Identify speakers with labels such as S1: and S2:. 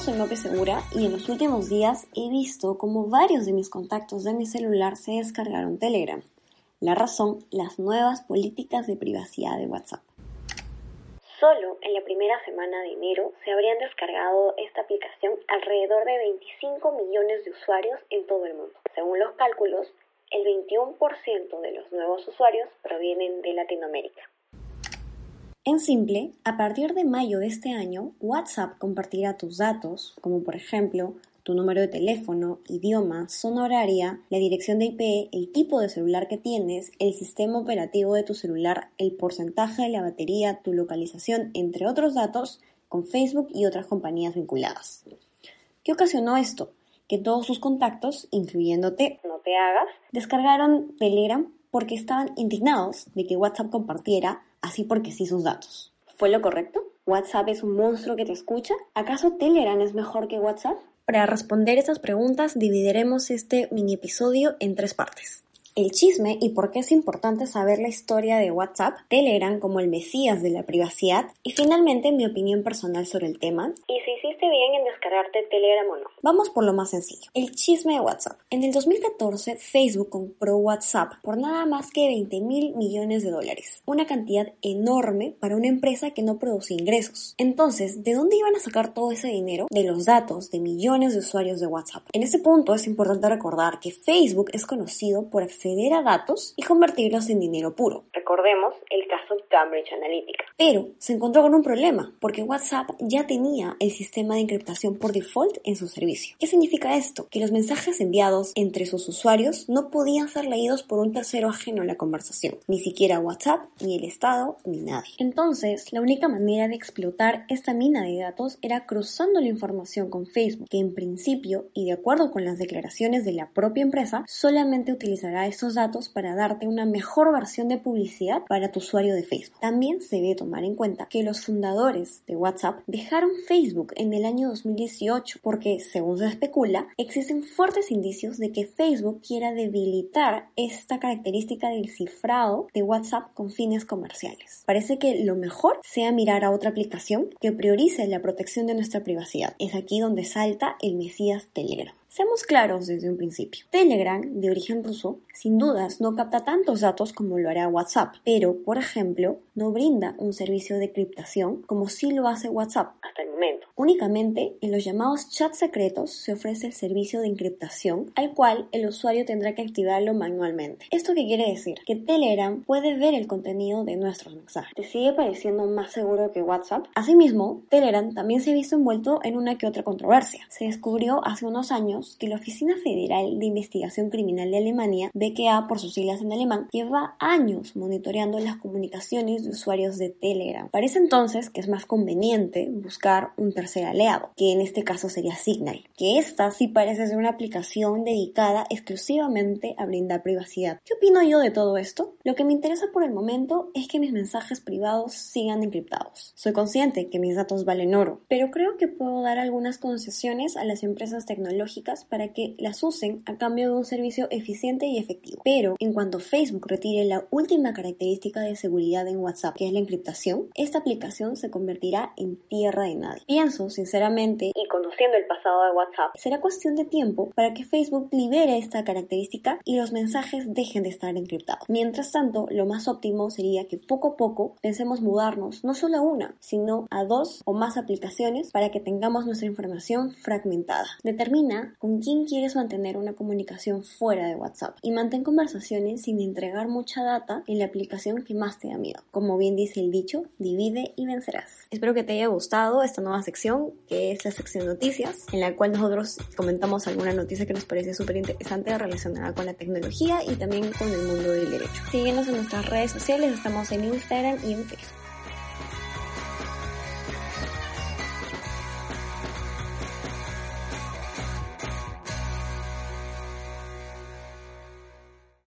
S1: soy Mope Segura y en los últimos días he visto como varios de mis contactos de mi celular se descargaron Telegram. La razón, las nuevas políticas de privacidad de WhatsApp. Solo en la primera semana de enero se habrían descargado esta aplicación alrededor de 25 millones de usuarios en todo el mundo. Según los cálculos, el 21% de los nuevos usuarios provienen de Latinoamérica. En simple, a partir de mayo de este año, WhatsApp compartirá tus datos, como por ejemplo tu número de teléfono, idioma, zona horaria, la dirección de IP, el tipo de celular que tienes, el sistema operativo de tu celular, el porcentaje de la batería, tu localización, entre otros datos, con Facebook y otras compañías vinculadas. ¿Qué ocasionó esto? Que todos sus contactos, incluyéndote, no te hagas, descargaron Telegram porque estaban indignados de que WhatsApp compartiera así porque sí sus datos. ¿Fue lo correcto? ¿WhatsApp es un monstruo que te escucha? ¿Acaso Telegram es mejor que WhatsApp? Para responder estas preguntas dividiremos este mini episodio en tres partes. El chisme y por qué es importante saber la historia de WhatsApp, Telegram como el mesías de la privacidad y finalmente mi opinión personal sobre el tema y si hiciste bien en descargarte Telegram o no. Vamos por lo más sencillo, el chisme de WhatsApp. En el 2014 Facebook compró WhatsApp por nada más que 20 mil millones de dólares, una cantidad enorme para una empresa que no produce ingresos. Entonces, ¿de dónde iban a sacar todo ese dinero? De los datos de millones de usuarios de WhatsApp. En este punto es importante recordar que Facebook es conocido por acceder a datos y convertirlos en dinero puro. Recordemos el caso Cambridge Analytica. Pero se encontró con un problema, porque WhatsApp ya tenía el sistema de encriptación por default en su servicio. ¿Qué significa esto? Que los mensajes enviados entre sus usuarios no podían ser leídos por un tercero ajeno a la conversación, ni siquiera WhatsApp, ni el Estado, ni nadie. Entonces, la única manera de explotar esta mina de datos era cruzando la información con Facebook, que en principio, y de acuerdo con las declaraciones de la propia empresa, solamente utilizará estos datos para darte una mejor versión de publicidad para tu usuario de Facebook. También se debe tomar en cuenta que los fundadores de WhatsApp dejaron Facebook en el año 2018 porque, según se especula, existen fuertes indicios de que Facebook quiera debilitar esta característica del cifrado de WhatsApp con fines comerciales. Parece que lo mejor sea mirar a otra aplicación que priorice la protección de nuestra privacidad. Es aquí donde salta el Mesías Telegram. Seamos claros desde un principio. Telegram, de origen ruso, sin dudas no capta tantos datos como lo hará WhatsApp, pero, por ejemplo, no brinda un servicio de criptación como sí lo hace WhatsApp hasta el momento. Únicamente en los llamados chats secretos se ofrece el servicio de encriptación al cual el usuario tendrá que activarlo manualmente. ¿Esto qué quiere decir? Que Telegram puede ver el contenido de nuestros mensajes. ¿Te sigue pareciendo más seguro que WhatsApp? Asimismo, Telegram también se ha visto envuelto en una que otra controversia. Se descubrió hace unos años que la Oficina Federal de Investigación Criminal de Alemania, BKA por sus siglas en alemán, lleva años monitoreando las comunicaciones usuarios de Telegram. Parece entonces que es más conveniente buscar un tercer aliado, que en este caso sería Signal, que esta sí parece ser una aplicación dedicada exclusivamente a brindar privacidad. ¿Qué opino yo de todo esto? Lo que me interesa por el momento es que mis mensajes privados sigan encriptados. Soy consciente que mis datos valen oro, pero creo que puedo dar algunas concesiones a las empresas tecnológicas para que las usen a cambio de un servicio eficiente y efectivo. Pero en cuanto Facebook retire la última característica de seguridad en WhatsApp, que es la encriptación, esta aplicación se convertirá en tierra de nadie. Pienso sinceramente, y conociendo el pasado de WhatsApp, será cuestión de tiempo para que Facebook libere esta característica y los mensajes dejen de estar encriptados. Mientras tanto, lo más óptimo sería que poco a poco pensemos mudarnos no solo a una, sino a dos o más aplicaciones para que tengamos nuestra información fragmentada. Determina con quién quieres mantener una comunicación fuera de WhatsApp y mantén conversaciones sin entregar mucha data en la aplicación que más te da miedo. Como bien dice el dicho, divide y vencerás. Espero que te haya gustado esta nueva sección que es la sección noticias, en la cual nosotros comentamos alguna noticia que nos parece súper interesante relacionada con la tecnología y también con el mundo del derecho. Síguenos en nuestras redes sociales, estamos en Instagram y en Facebook.